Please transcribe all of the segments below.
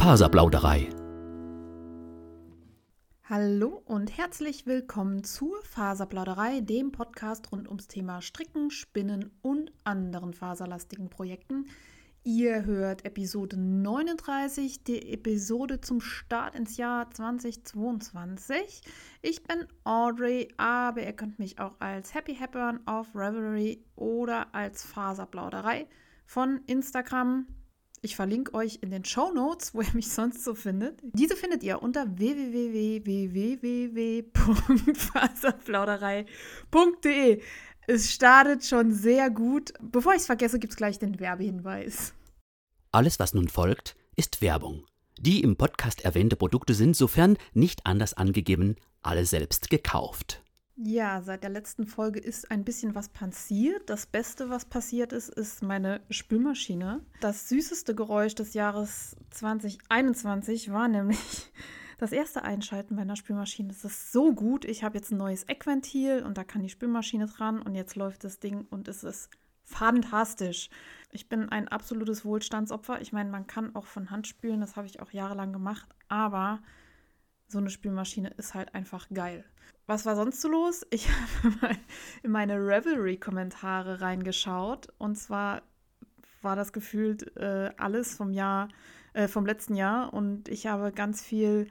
Faserplauderei. Hallo und herzlich willkommen zur Faserplauderei, dem Podcast rund ums Thema Stricken, Spinnen und anderen faserlastigen Projekten. Ihr hört Episode 39, die Episode zum Start ins Jahr 2022. Ich bin Audrey, aber ihr könnt mich auch als Happy Happern auf Revelry oder als Faserplauderei von Instagram ich verlinke euch in den Show Notes, wo ihr mich sonst so findet. Diese findet ihr unter www.faserplauderei.de. Es startet schon sehr gut. Bevor ich es vergesse, gibt es gleich den Werbehinweis. Alles, was nun folgt, ist Werbung. Die im Podcast erwähnte Produkte sind, sofern nicht anders angegeben, alle selbst gekauft. Ja, seit der letzten Folge ist ein bisschen was passiert. Das Beste, was passiert ist, ist meine Spülmaschine. Das süßeste Geräusch des Jahres 2021 war nämlich das erste Einschalten meiner Spülmaschine. Das ist so gut. Ich habe jetzt ein neues Eckventil und da kann die Spülmaschine dran und jetzt läuft das Ding und es ist fantastisch. Ich bin ein absolutes Wohlstandsopfer. Ich meine, man kann auch von Hand spülen, das habe ich auch jahrelang gemacht, aber so eine Spülmaschine ist halt einfach geil. Was war sonst so los? Ich habe in meine Revelry-Kommentare reingeschaut und zwar war das gefühlt äh, alles vom Jahr, äh, vom letzten Jahr und ich habe ganz viel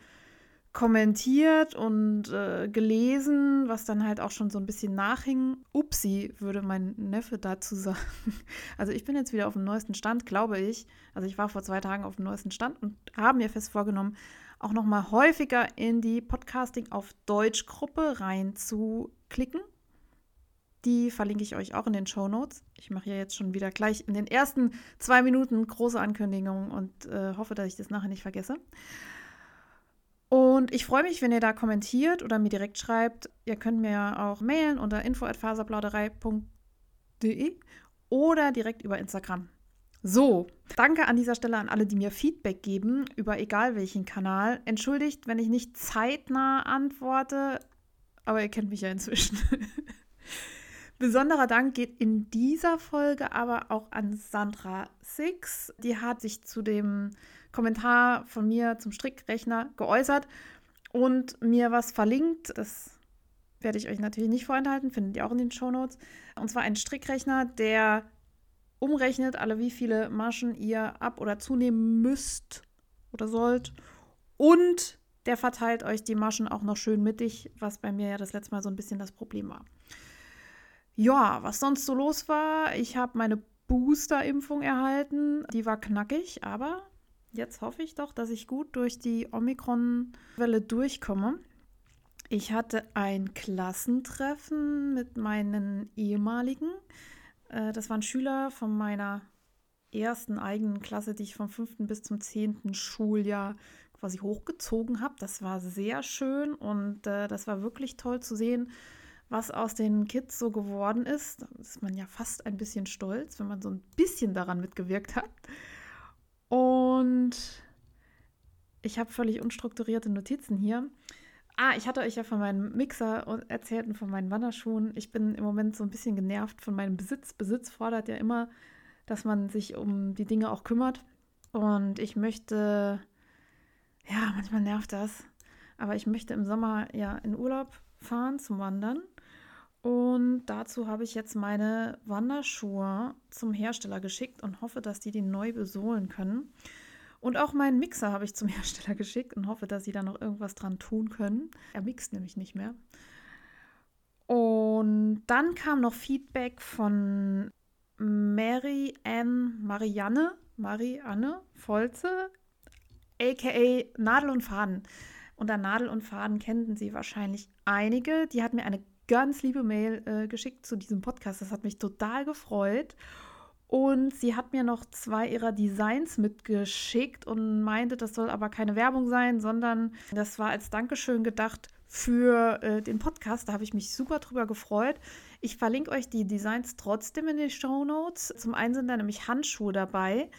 kommentiert und äh, gelesen, was dann halt auch schon so ein bisschen nachhing. Upsi, würde mein Neffe dazu sagen. Also ich bin jetzt wieder auf dem neuesten Stand, glaube ich. Also ich war vor zwei Tagen auf dem neuesten Stand und habe mir fest vorgenommen, auch noch mal häufiger in die Podcasting auf Deutsch Gruppe reinzuklicken. Die verlinke ich euch auch in den Show Notes. Ich mache hier jetzt schon wieder gleich in den ersten zwei Minuten große Ankündigungen und äh, hoffe, dass ich das nachher nicht vergesse. Und ich freue mich, wenn ihr da kommentiert oder mir direkt schreibt. Ihr könnt mir auch mailen unter info@faserplauderei.de oder direkt über Instagram. So, danke an dieser Stelle an alle, die mir Feedback geben, über egal welchen Kanal. Entschuldigt, wenn ich nicht zeitnah antworte, aber ihr kennt mich ja inzwischen. Besonderer Dank geht in dieser Folge aber auch an Sandra Six. Die hat sich zu dem Kommentar von mir zum Strickrechner geäußert und mir was verlinkt. Das werde ich euch natürlich nicht vorenthalten, findet ihr auch in den Shownotes. Und zwar ein Strickrechner, der umrechnet, alle wie viele Maschen ihr ab- oder zunehmen müsst oder sollt. Und der verteilt euch die Maschen auch noch schön mittig, was bei mir ja das letzte Mal so ein bisschen das Problem war. Ja, was sonst so los war, ich habe meine Booster-Impfung erhalten. Die war knackig, aber jetzt hoffe ich doch, dass ich gut durch die Omikron-Welle durchkomme. Ich hatte ein Klassentreffen mit meinen ehemaligen äh, das waren Schüler von meiner ersten eigenen Klasse, die ich vom fünften bis zum zehnten Schuljahr quasi hochgezogen habe. Das war sehr schön und äh, das war wirklich toll zu sehen, was aus den Kids so geworden ist. Da ist man ja fast ein bisschen stolz, wenn man so ein bisschen daran mitgewirkt hat. Und ich habe völlig unstrukturierte Notizen hier. Ah, ich hatte euch ja von meinem Mixer erzählt und von meinen Wanderschuhen. Ich bin im Moment so ein bisschen genervt von meinem Besitz. Besitz fordert ja immer, dass man sich um die Dinge auch kümmert. Und ich möchte, ja, manchmal nervt das, aber ich möchte im Sommer ja in Urlaub fahren zum Wandern. Und dazu habe ich jetzt meine Wanderschuhe zum Hersteller geschickt und hoffe, dass die die neu besohlen können. Und auch meinen Mixer habe ich zum Hersteller geschickt und hoffe, dass sie da noch irgendwas dran tun können. Er mixt nämlich nicht mehr. Und dann kam noch Feedback von Mary Ann Marianne, Marianne Volze, aka Nadel und Faden. Unter Nadel und Faden kennen Sie wahrscheinlich einige. Die hat mir eine ganz liebe Mail äh, geschickt zu diesem Podcast. Das hat mich total gefreut. Und sie hat mir noch zwei ihrer Designs mitgeschickt und meinte, das soll aber keine Werbung sein, sondern das war als Dankeschön gedacht für äh, den Podcast. Da habe ich mich super drüber gefreut. Ich verlinke euch die Designs trotzdem in den Show Notes. Zum einen sind da nämlich Handschuhe dabei.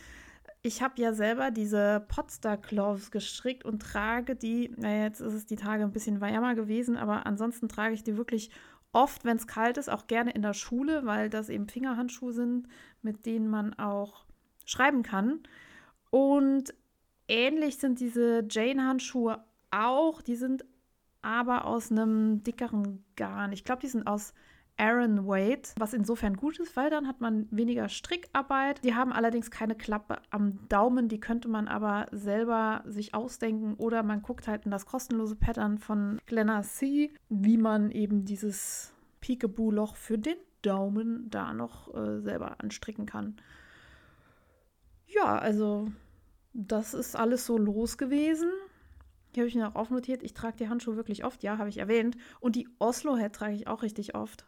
Ich habe ja selber diese Podstar Gloves gestrickt und trage die, naja, jetzt ist es die Tage ein bisschen wärmer gewesen, aber ansonsten trage ich die wirklich oft, wenn es kalt ist, auch gerne in der Schule, weil das eben Fingerhandschuhe sind, mit denen man auch schreiben kann. Und ähnlich sind diese Jane-Handschuhe auch. Die sind aber aus einem dickeren Garn. Ich glaube, die sind aus Aaron Wade, was insofern gut ist, weil dann hat man weniger Strickarbeit. Die haben allerdings keine Klappe am Daumen, die könnte man aber selber sich ausdenken oder man guckt halt in das kostenlose Pattern von Glenna C, wie man eben dieses Peekaboo-Loch für den Daumen da noch äh, selber anstricken kann. Ja, also das ist alles so los gewesen. Hier habe ich mir auch aufnotiert, ich trage die Handschuhe wirklich oft, ja, habe ich erwähnt. Und die Oslo-Head trage ich auch richtig oft.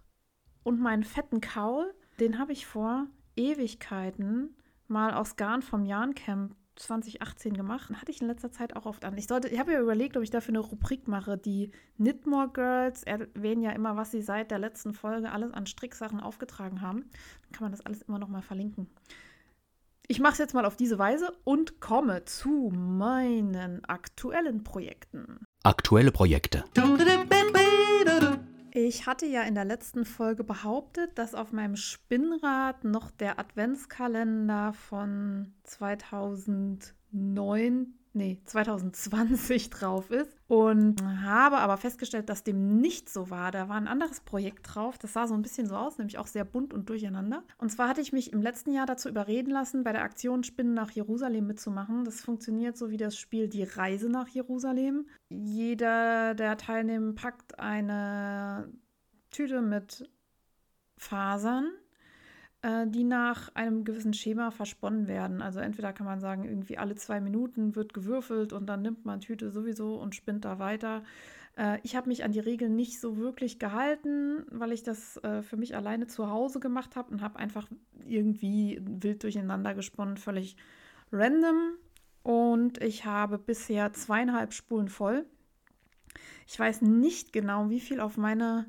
Und meinen fetten Kaul, den habe ich vor Ewigkeiten mal aus Garn vom Jahrencamp 2018 gemacht. Hatte ich in letzter Zeit auch oft an. Ich, ich habe ja überlegt, ob ich dafür eine Rubrik mache. Die Knitmore Girls erwähnen ja immer, was sie seit der letzten Folge alles an Stricksachen aufgetragen haben. Dann kann man das alles immer noch mal verlinken. Ich mache es jetzt mal auf diese Weise und komme zu meinen aktuellen Projekten. Aktuelle Projekte. Ich hatte ja in der letzten Folge behauptet, dass auf meinem Spinnrad noch der Adventskalender von 2009 nee, 2020 drauf ist. Und habe aber festgestellt, dass dem nicht so war. Da war ein anderes Projekt drauf. Das sah so ein bisschen so aus, nämlich auch sehr bunt und durcheinander. Und zwar hatte ich mich im letzten Jahr dazu überreden lassen, bei der Aktion Spinnen nach Jerusalem mitzumachen. Das funktioniert so wie das Spiel Die Reise nach Jerusalem. Jeder, der teilnimmt, packt eine Tüte mit Fasern die nach einem gewissen Schema versponnen werden. Also entweder kann man sagen, irgendwie alle zwei Minuten wird gewürfelt und dann nimmt man Tüte sowieso und spinnt da weiter. Äh, ich habe mich an die Regeln nicht so wirklich gehalten, weil ich das äh, für mich alleine zu Hause gemacht habe und habe einfach irgendwie wild durcheinander gesponnen, völlig random. Und ich habe bisher zweieinhalb Spulen voll. Ich weiß nicht genau, wie viel auf meine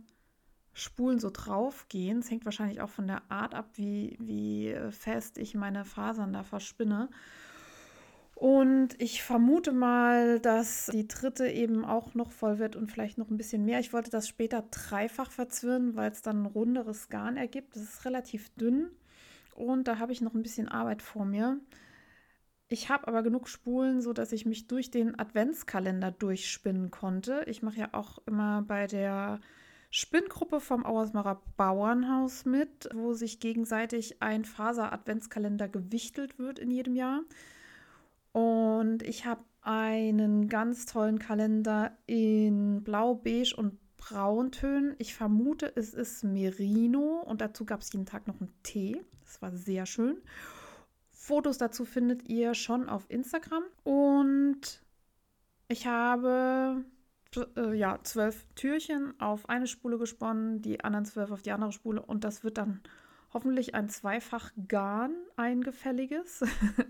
Spulen so drauf gehen. Es hängt wahrscheinlich auch von der Art ab, wie, wie fest ich meine Fasern da verspinne. Und ich vermute mal, dass die dritte eben auch noch voll wird und vielleicht noch ein bisschen mehr. Ich wollte das später dreifach verzwirren, weil es dann ein runderes Garn ergibt. Das ist relativ dünn und da habe ich noch ein bisschen Arbeit vor mir. Ich habe aber genug Spulen, sodass ich mich durch den Adventskalender durchspinnen konnte. Ich mache ja auch immer bei der Spinngruppe vom Auersmacher Bauernhaus mit, wo sich gegenseitig ein Faser-Adventskalender gewichtelt wird in jedem Jahr. Und ich habe einen ganz tollen Kalender in Blau, Beige und Brauntönen. Ich vermute, es ist Merino und dazu gab es jeden Tag noch einen Tee. Das war sehr schön. Fotos dazu findet ihr schon auf Instagram. Und ich habe äh, ja, zwölf Türchen auf eine Spule gesponnen, die anderen zwölf auf die andere Spule und das wird dann hoffentlich ein zweifach Garn eingefälliges.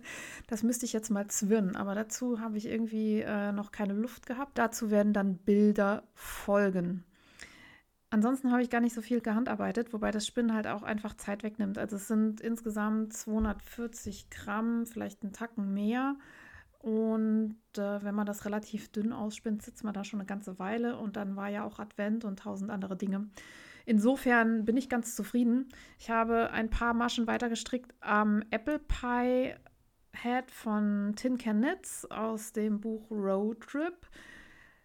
das müsste ich jetzt mal zwirnen, aber dazu habe ich irgendwie äh, noch keine Luft gehabt. Dazu werden dann Bilder folgen. Ansonsten habe ich gar nicht so viel gehandarbeitet, wobei das Spinnen halt auch einfach Zeit wegnimmt. Also es sind insgesamt 240 Gramm, vielleicht einen Tacken mehr. Und äh, wenn man das relativ dünn ausspinnt, sitzt man da schon eine ganze Weile. Und dann war ja auch Advent und tausend andere Dinge. Insofern bin ich ganz zufrieden. Ich habe ein paar Maschen weitergestrickt am Apple Pie Head von Tin Can Knits aus dem Buch Road Trip.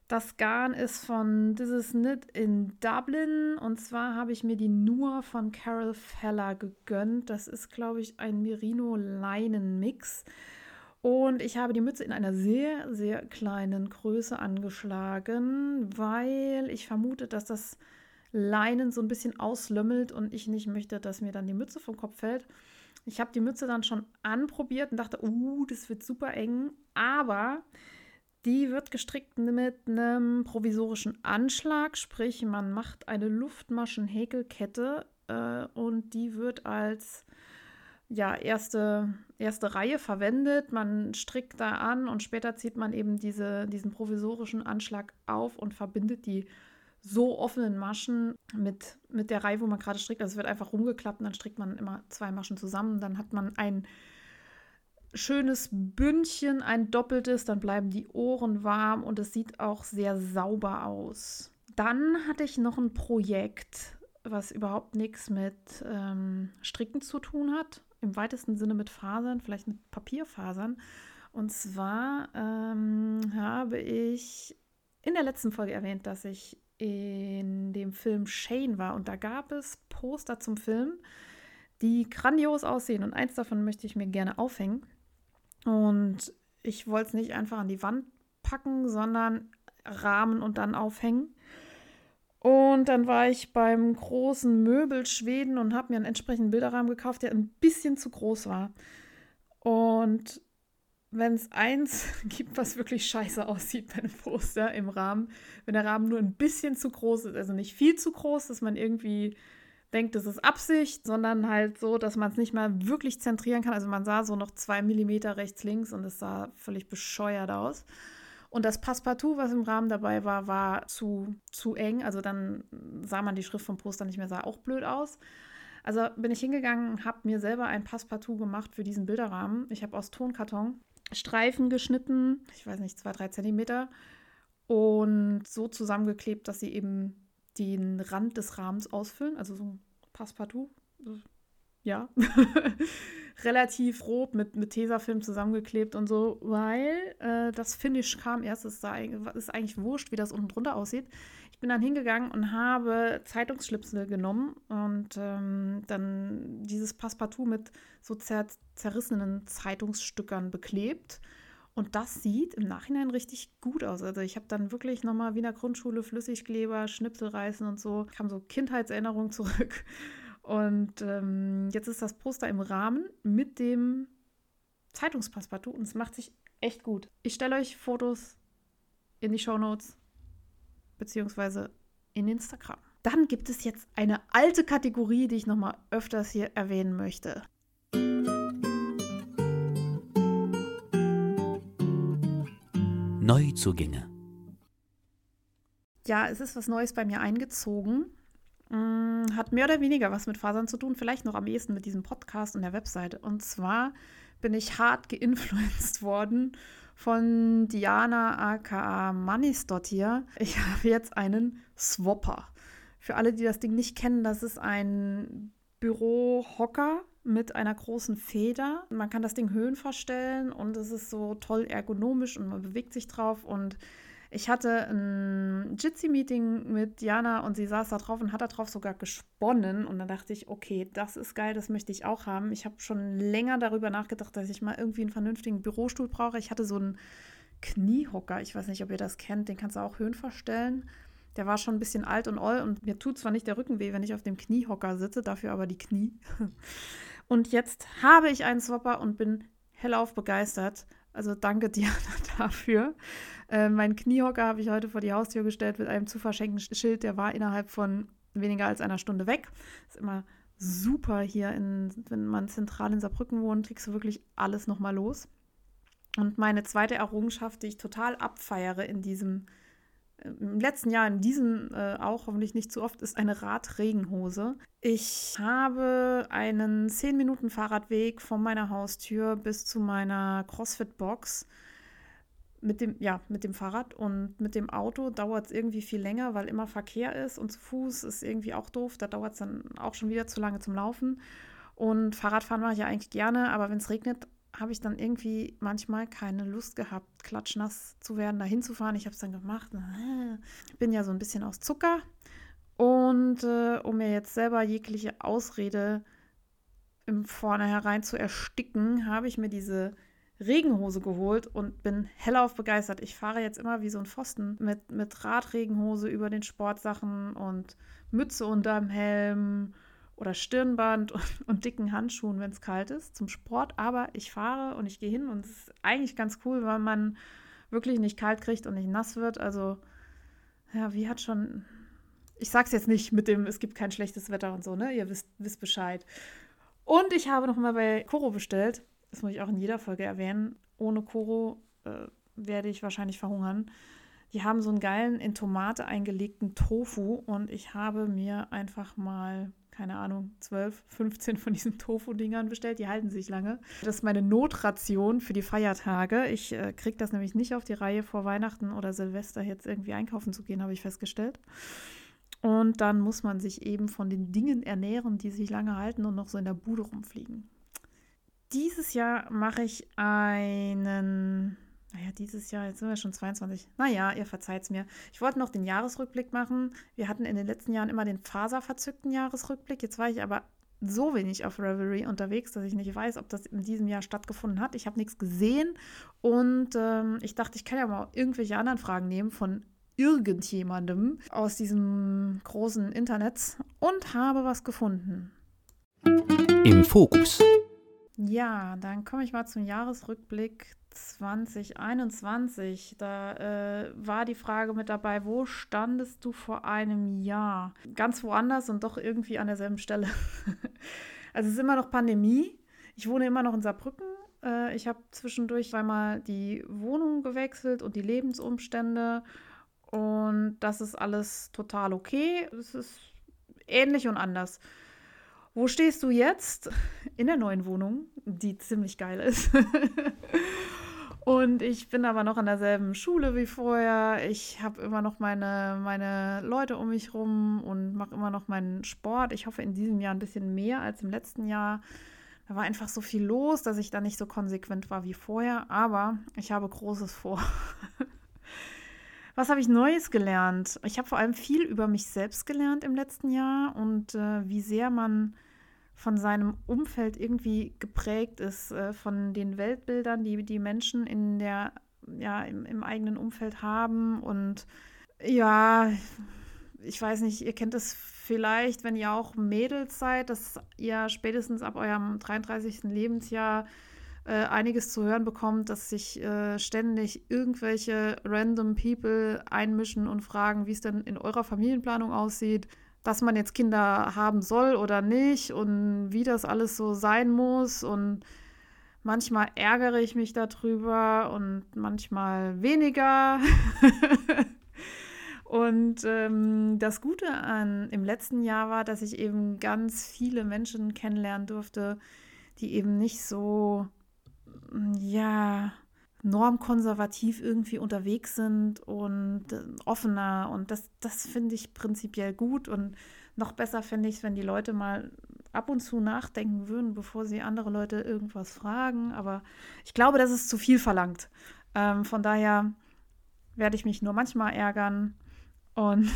Das Garn ist von This is Knit in Dublin und zwar habe ich mir die nur von Carol Feller gegönnt. Das ist, glaube ich, ein Merino-Leinen-Mix. Und ich habe die Mütze in einer sehr, sehr kleinen Größe angeschlagen, weil ich vermute, dass das Leinen so ein bisschen auslömmelt und ich nicht möchte, dass mir dann die Mütze vom Kopf fällt. Ich habe die Mütze dann schon anprobiert und dachte, uh, das wird super eng, aber die wird gestrickt mit einem provisorischen Anschlag, sprich man macht eine Luftmaschen-Häkelkette äh, und die wird als ja, erste, erste Reihe verwendet. Man strickt da an und später zieht man eben diese, diesen provisorischen Anschlag auf und verbindet die so offenen Maschen mit, mit der Reihe, wo man gerade strickt. Also es wird einfach rumgeklappt und dann strickt man immer zwei Maschen zusammen. Dann hat man ein schönes Bündchen, ein doppeltes, dann bleiben die Ohren warm und es sieht auch sehr sauber aus. Dann hatte ich noch ein Projekt, was überhaupt nichts mit ähm, Stricken zu tun hat im weitesten Sinne mit Fasern, vielleicht mit Papierfasern. Und zwar ähm, habe ich in der letzten Folge erwähnt, dass ich in dem Film Shane war und da gab es Poster zum Film, die grandios aussehen und eins davon möchte ich mir gerne aufhängen. Und ich wollte es nicht einfach an die Wand packen, sondern rahmen und dann aufhängen. Und dann war ich beim großen Möbel Schweden und habe mir einen entsprechenden Bilderrahmen gekauft, der ein bisschen zu groß war. Und wenn es eins gibt, was wirklich scheiße aussieht bei einem Poster im Rahmen, wenn der Rahmen nur ein bisschen zu groß ist, also nicht viel zu groß, dass man irgendwie denkt, das ist Absicht, sondern halt so, dass man es nicht mal wirklich zentrieren kann. Also man sah so noch zwei Millimeter rechts, links und es sah völlig bescheuert aus. Und das Passepartout, was im Rahmen dabei war, war zu, zu eng. Also dann sah man die Schrift vom Poster nicht mehr, sah auch blöd aus. Also bin ich hingegangen, habe mir selber ein Passepartout gemacht für diesen Bilderrahmen. Ich habe aus Tonkarton Streifen geschnitten, ich weiß nicht, zwei, drei Zentimeter und so zusammengeklebt, dass sie eben den Rand des Rahmens ausfüllen, also so ein Passepartout. Ja, relativ grob mit, mit Tesafilm zusammengeklebt und so, weil äh, das Finish kam erst, da, ist eigentlich wurscht, wie das unten drunter aussieht. Ich bin dann hingegangen und habe Zeitungsschlipsel genommen und ähm, dann dieses Passepartout mit so zer zerrissenen Zeitungsstückern beklebt. Und das sieht im Nachhinein richtig gut aus. Also ich habe dann wirklich nochmal wie in der Grundschule Flüssigkleber, Schnipsel reißen und so, kam so Kindheitserinnerung zurück. Und ähm, jetzt ist das Poster im Rahmen mit dem Zeitungspassepartout und es macht sich echt gut. Ich stelle euch Fotos in die Show Notes beziehungsweise in Instagram. Dann gibt es jetzt eine alte Kategorie, die ich nochmal öfters hier erwähnen möchte. Neuzugänge. Ja, es ist was Neues bei mir eingezogen. Hm, hat mehr oder weniger was mit Fasern zu tun, vielleicht noch am ehesten mit diesem Podcast und der Webseite. Und zwar bin ich hart geinfluenced worden von Diana aka Mannisdottir. Ich habe jetzt einen Swapper. Für alle, die das Ding nicht kennen, das ist ein Bürohocker mit einer großen Feder. Man kann das Ding Höhen verstellen und es ist so toll ergonomisch und man bewegt sich drauf und ich hatte ein Jitsi-Meeting mit Diana und sie saß da drauf und hat da drauf sogar gesponnen. Und dann dachte ich, okay, das ist geil, das möchte ich auch haben. Ich habe schon länger darüber nachgedacht, dass ich mal irgendwie einen vernünftigen Bürostuhl brauche. Ich hatte so einen Kniehocker, ich weiß nicht, ob ihr das kennt, den kannst du auch Höhen verstellen. Der war schon ein bisschen alt und oll und mir tut zwar nicht der Rücken weh, wenn ich auf dem Kniehocker sitze, dafür aber die Knie. Und jetzt habe ich einen Swapper und bin hellauf begeistert. Also danke Diana dafür. Äh, mein Kniehocker habe ich heute vor die Haustür gestellt mit einem zu verschenken Schild. Der war innerhalb von weniger als einer Stunde weg. Ist immer super hier, in, wenn man zentral in Saarbrücken wohnt, kriegst du wirklich alles nochmal los. Und meine zweite Errungenschaft, die ich total abfeiere in diesem, im letzten Jahr, in diesem äh, auch hoffentlich nicht zu oft, ist eine Radregenhose. Ich habe einen 10 Minuten Fahrradweg von meiner Haustür bis zu meiner CrossFit-Box mit dem, ja, mit dem Fahrrad und mit dem Auto dauert es irgendwie viel länger, weil immer Verkehr ist und zu Fuß ist irgendwie auch doof. Da dauert es dann auch schon wieder zu lange zum Laufen. Und Fahrradfahren mache ich ja eigentlich gerne, aber wenn es regnet, habe ich dann irgendwie manchmal keine Lust gehabt, klatschnass zu werden, da hinzufahren. Ich habe es dann gemacht. Ich bin ja so ein bisschen aus Zucker. Und äh, um mir jetzt selber jegliche Ausrede im Vornherein zu ersticken, habe ich mir diese Regenhose geholt und bin hellauf begeistert. Ich fahre jetzt immer wie so ein Pfosten mit, mit Radregenhose über den Sportsachen und Mütze unterm Helm oder Stirnband und, dicken Handschuhen, wenn es kalt ist, zum Sport. Aber ich fahre und ich gehe hin und es ist eigentlich ganz cool, weil man wirklich nicht kalt kriegt und nicht nass wird. Also, ja, wie hat schon. Ich sag's jetzt nicht mit dem, es gibt kein schlechtes Wetter und so, ne? Ihr wisst, wisst Bescheid. Und ich habe noch mal bei Koro bestellt das muss ich auch in jeder Folge erwähnen, ohne Koro äh, werde ich wahrscheinlich verhungern. Die haben so einen geilen in Tomate eingelegten Tofu und ich habe mir einfach mal, keine Ahnung, 12, 15 von diesen Tofu-Dingern bestellt. Die halten sich lange. Das ist meine Notration für die Feiertage. Ich äh, kriege das nämlich nicht auf die Reihe, vor Weihnachten oder Silvester jetzt irgendwie einkaufen zu gehen, habe ich festgestellt. Und dann muss man sich eben von den Dingen ernähren, die sich lange halten und noch so in der Bude rumfliegen dieses Jahr mache ich einen, naja, dieses Jahr, jetzt sind wir schon 22. Naja, ihr verzeiht es mir. Ich wollte noch den Jahresrückblick machen. Wir hatten in den letzten Jahren immer den faserverzückten Jahresrückblick. Jetzt war ich aber so wenig auf Revelry unterwegs, dass ich nicht weiß, ob das in diesem Jahr stattgefunden hat. Ich habe nichts gesehen und ähm, ich dachte, ich kann ja mal irgendwelche anderen Fragen nehmen von irgendjemandem aus diesem großen Internet und habe was gefunden. Im Fokus. Ja, dann komme ich mal zum Jahresrückblick 2021. Da äh, war die Frage mit dabei, wo standest du vor einem Jahr? Ganz woanders und doch irgendwie an derselben Stelle. also es ist immer noch Pandemie. Ich wohne immer noch in Saarbrücken. Äh, ich habe zwischendurch einmal die Wohnung gewechselt und die Lebensumstände. Und das ist alles total okay. Es ist ähnlich und anders. Wo stehst du jetzt? In der neuen Wohnung, die ziemlich geil ist. Und ich bin aber noch an derselben Schule wie vorher. Ich habe immer noch meine, meine Leute um mich rum und mache immer noch meinen Sport. Ich hoffe in diesem Jahr ein bisschen mehr als im letzten Jahr. Da war einfach so viel los, dass ich da nicht so konsequent war wie vorher. Aber ich habe Großes vor. Was habe ich Neues gelernt? Ich habe vor allem viel über mich selbst gelernt im letzten Jahr und äh, wie sehr man von seinem Umfeld irgendwie geprägt ist, äh, von den Weltbildern, die die Menschen in der, ja, im, im eigenen Umfeld haben. Und ja, ich weiß nicht, ihr kennt es vielleicht, wenn ihr auch Mädels seid, dass ihr spätestens ab eurem 33. Lebensjahr äh, einiges zu hören bekommt, dass sich äh, ständig irgendwelche random People einmischen und fragen, wie es denn in eurer Familienplanung aussieht dass man jetzt Kinder haben soll oder nicht und wie das alles so sein muss. Und manchmal ärgere ich mich darüber und manchmal weniger. und ähm, das Gute an im letzten Jahr war, dass ich eben ganz viele Menschen kennenlernen durfte, die eben nicht so, ja, normkonservativ irgendwie unterwegs sind und äh, offener. Und das, das finde ich prinzipiell gut. Und noch besser fände ich es, wenn die Leute mal ab und zu nachdenken würden, bevor sie andere Leute irgendwas fragen. Aber ich glaube, das ist zu viel verlangt. Ähm, von daher werde ich mich nur manchmal ärgern. Und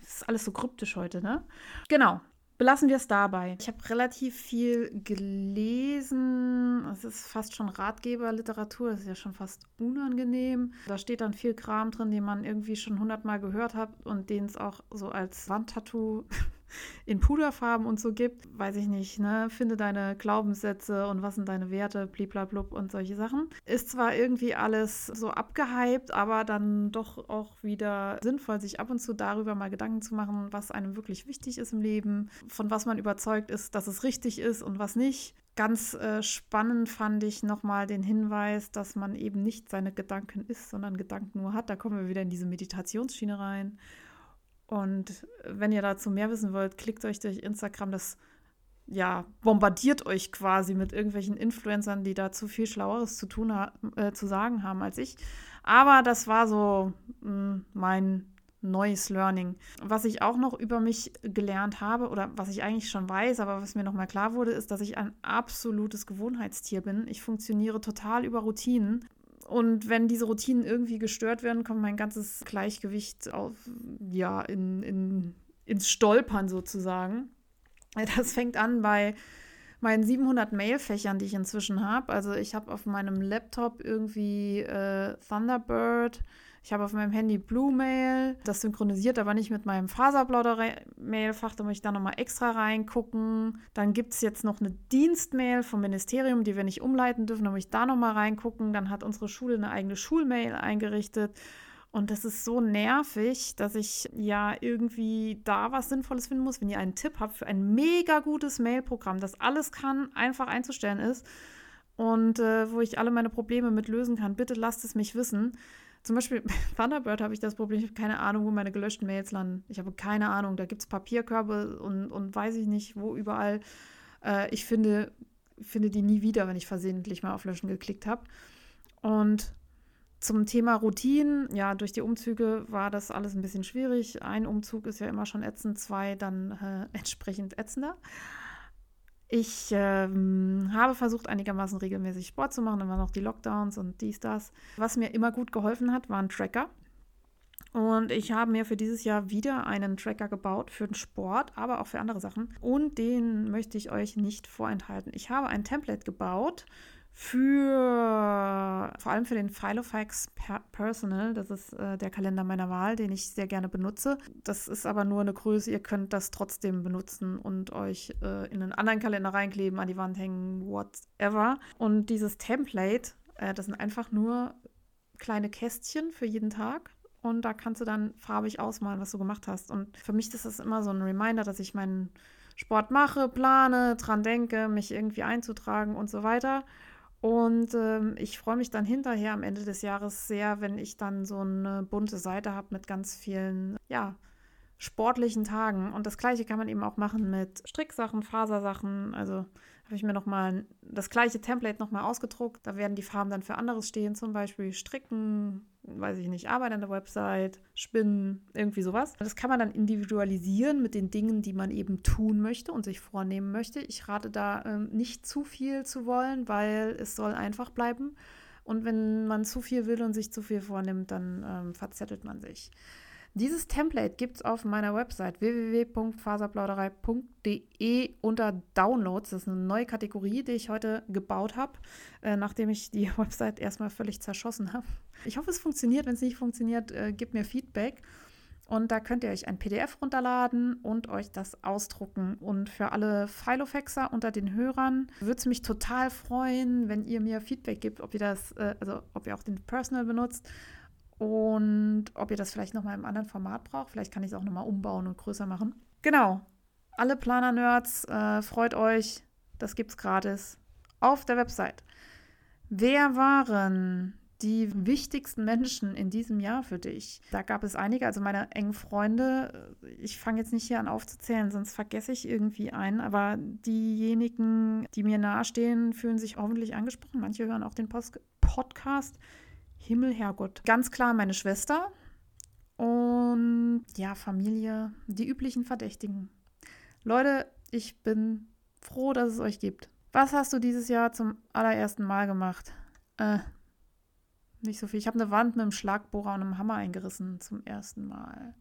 das ist alles so kryptisch heute, ne? Genau. Belassen wir es dabei. Ich habe relativ viel gelesen. Es ist fast schon Ratgeberliteratur. Das ist ja schon fast unangenehm. Da steht dann viel Kram drin, den man irgendwie schon hundertmal gehört hat und den es auch so als Wandtattoo in Puderfarben und so gibt, weiß ich nicht, ne? Finde deine Glaubenssätze und was sind deine Werte, bliblablub und solche Sachen. Ist zwar irgendwie alles so abgehypt, aber dann doch auch wieder sinnvoll, sich ab und zu darüber mal Gedanken zu machen, was einem wirklich wichtig ist im Leben, von was man überzeugt ist, dass es richtig ist und was nicht. Ganz äh, spannend fand ich nochmal den Hinweis, dass man eben nicht seine Gedanken ist, sondern Gedanken nur hat. Da kommen wir wieder in diese Meditationsschiene rein. Und wenn ihr dazu mehr wissen wollt, klickt euch durch Instagram. Das ja, bombardiert euch quasi mit irgendwelchen Influencern, die dazu viel Schlaueres zu tun äh, zu sagen haben als ich. Aber das war so mh, hm, mein neues Learning. Was ich auch noch über mich gelernt habe oder was ich eigentlich schon weiß, aber was mir noch mal klar wurde, ist, dass ich ein absolutes Gewohnheitstier bin. Ich funktioniere total über Routinen und wenn diese Routinen irgendwie gestört werden, kommt mein ganzes Gleichgewicht auf, ja, in, in, ins Stolpern sozusagen. Das fängt an bei meinen 700 Mailfächern, die ich inzwischen habe. Also ich habe auf meinem Laptop irgendwie äh, Thunderbird, ich habe auf meinem Handy Blue Mail, das synchronisiert aber nicht mit meinem Faserplauder-Mailfach, da muss ich da nochmal extra reingucken. Dann gibt es jetzt noch eine Dienstmail vom Ministerium, die wir nicht umleiten dürfen, da muss ich da nochmal reingucken. Dann hat unsere Schule eine eigene Schulmail eingerichtet. Und das ist so nervig, dass ich ja irgendwie da was Sinnvolles finden muss. Wenn ihr einen Tipp habt für ein mega gutes Mailprogramm, das alles kann, einfach einzustellen ist und äh, wo ich alle meine Probleme mit lösen kann, bitte lasst es mich wissen. Zum Beispiel bei Thunderbird habe ich das Problem, ich habe keine Ahnung, wo meine gelöschten Mails landen. Ich habe keine Ahnung, da gibt es Papierkörbe und, und weiß ich nicht, wo überall. Äh, ich finde, finde die nie wieder, wenn ich versehentlich mal auf Löschen geklickt habe. Und zum Thema Routinen, ja, durch die Umzüge war das alles ein bisschen schwierig. Ein Umzug ist ja immer schon ätzend, zwei dann äh, entsprechend ätzender. Ich ähm, habe versucht, einigermaßen regelmäßig Sport zu machen. Waren noch die Lockdowns und dies, das. Was mir immer gut geholfen hat, war ein Tracker. Und ich habe mir für dieses Jahr wieder einen Tracker gebaut für den Sport, aber auch für andere Sachen. Und den möchte ich euch nicht vorenthalten. Ich habe ein Template gebaut für vor allem für den Filofax Personal. Das ist äh, der Kalender meiner Wahl, den ich sehr gerne benutze. Das ist aber nur eine Größe. Ihr könnt das trotzdem benutzen und euch äh, in einen anderen Kalender reinkleben, an die Wand hängen, whatever. Und dieses Template, äh, das sind einfach nur kleine Kästchen für jeden Tag und da kannst du dann farbig ausmalen, was du gemacht hast. Und für mich ist das immer so ein Reminder, dass ich meinen Sport mache, plane, dran denke, mich irgendwie einzutragen und so weiter. Und ähm, ich freue mich dann hinterher am Ende des Jahres sehr, wenn ich dann so eine bunte Seite habe mit ganz vielen, ja, sportlichen Tagen. Und das gleiche kann man eben auch machen mit Stricksachen, Fasersachen. Also habe ich mir nochmal das gleiche Template nochmal ausgedruckt. Da werden die Farben dann für anderes stehen, zum Beispiel Stricken, weiß ich nicht, Arbeit an der Website, Spinnen, irgendwie sowas. Das kann man dann individualisieren mit den Dingen, die man eben tun möchte und sich vornehmen möchte. Ich rate da ähm, nicht zu viel zu wollen, weil es soll einfach bleiben. Und wenn man zu viel will und sich zu viel vornimmt, dann ähm, verzettelt man sich. Dieses Template gibt es auf meiner Website www.faserplauderei.de unter Downloads. Das ist eine neue Kategorie, die ich heute gebaut habe, äh, nachdem ich die Website erstmal völlig zerschossen habe. Ich hoffe, es funktioniert. Wenn es nicht funktioniert, äh, gebt mir Feedback. Und da könnt ihr euch ein PDF runterladen und euch das ausdrucken. Und für alle Filofaxer unter den Hörern würde es mich total freuen, wenn ihr mir Feedback gebt, ob ihr das, äh, also ob ihr auch den Personal benutzt und ob ihr das vielleicht nochmal im anderen Format braucht. Vielleicht kann ich es auch nochmal umbauen und größer machen. Genau. Alle Planer-Nerds, äh, freut euch. Das gibt's gratis auf der Website. Wer waren die wichtigsten Menschen in diesem Jahr für dich? Da gab es einige, also meine engen Freunde. Ich fange jetzt nicht hier an aufzuzählen, sonst vergesse ich irgendwie einen. Aber diejenigen, die mir nahestehen, fühlen sich hoffentlich angesprochen. Manche hören auch den Post Podcast. Himmel, Herrgott. Ganz klar meine Schwester und ja, Familie, die üblichen Verdächtigen. Leute, ich bin froh, dass es euch gibt. Was hast du dieses Jahr zum allerersten Mal gemacht? Äh, nicht so viel. Ich habe eine Wand mit einem Schlagbohrer und einem Hammer eingerissen zum ersten Mal.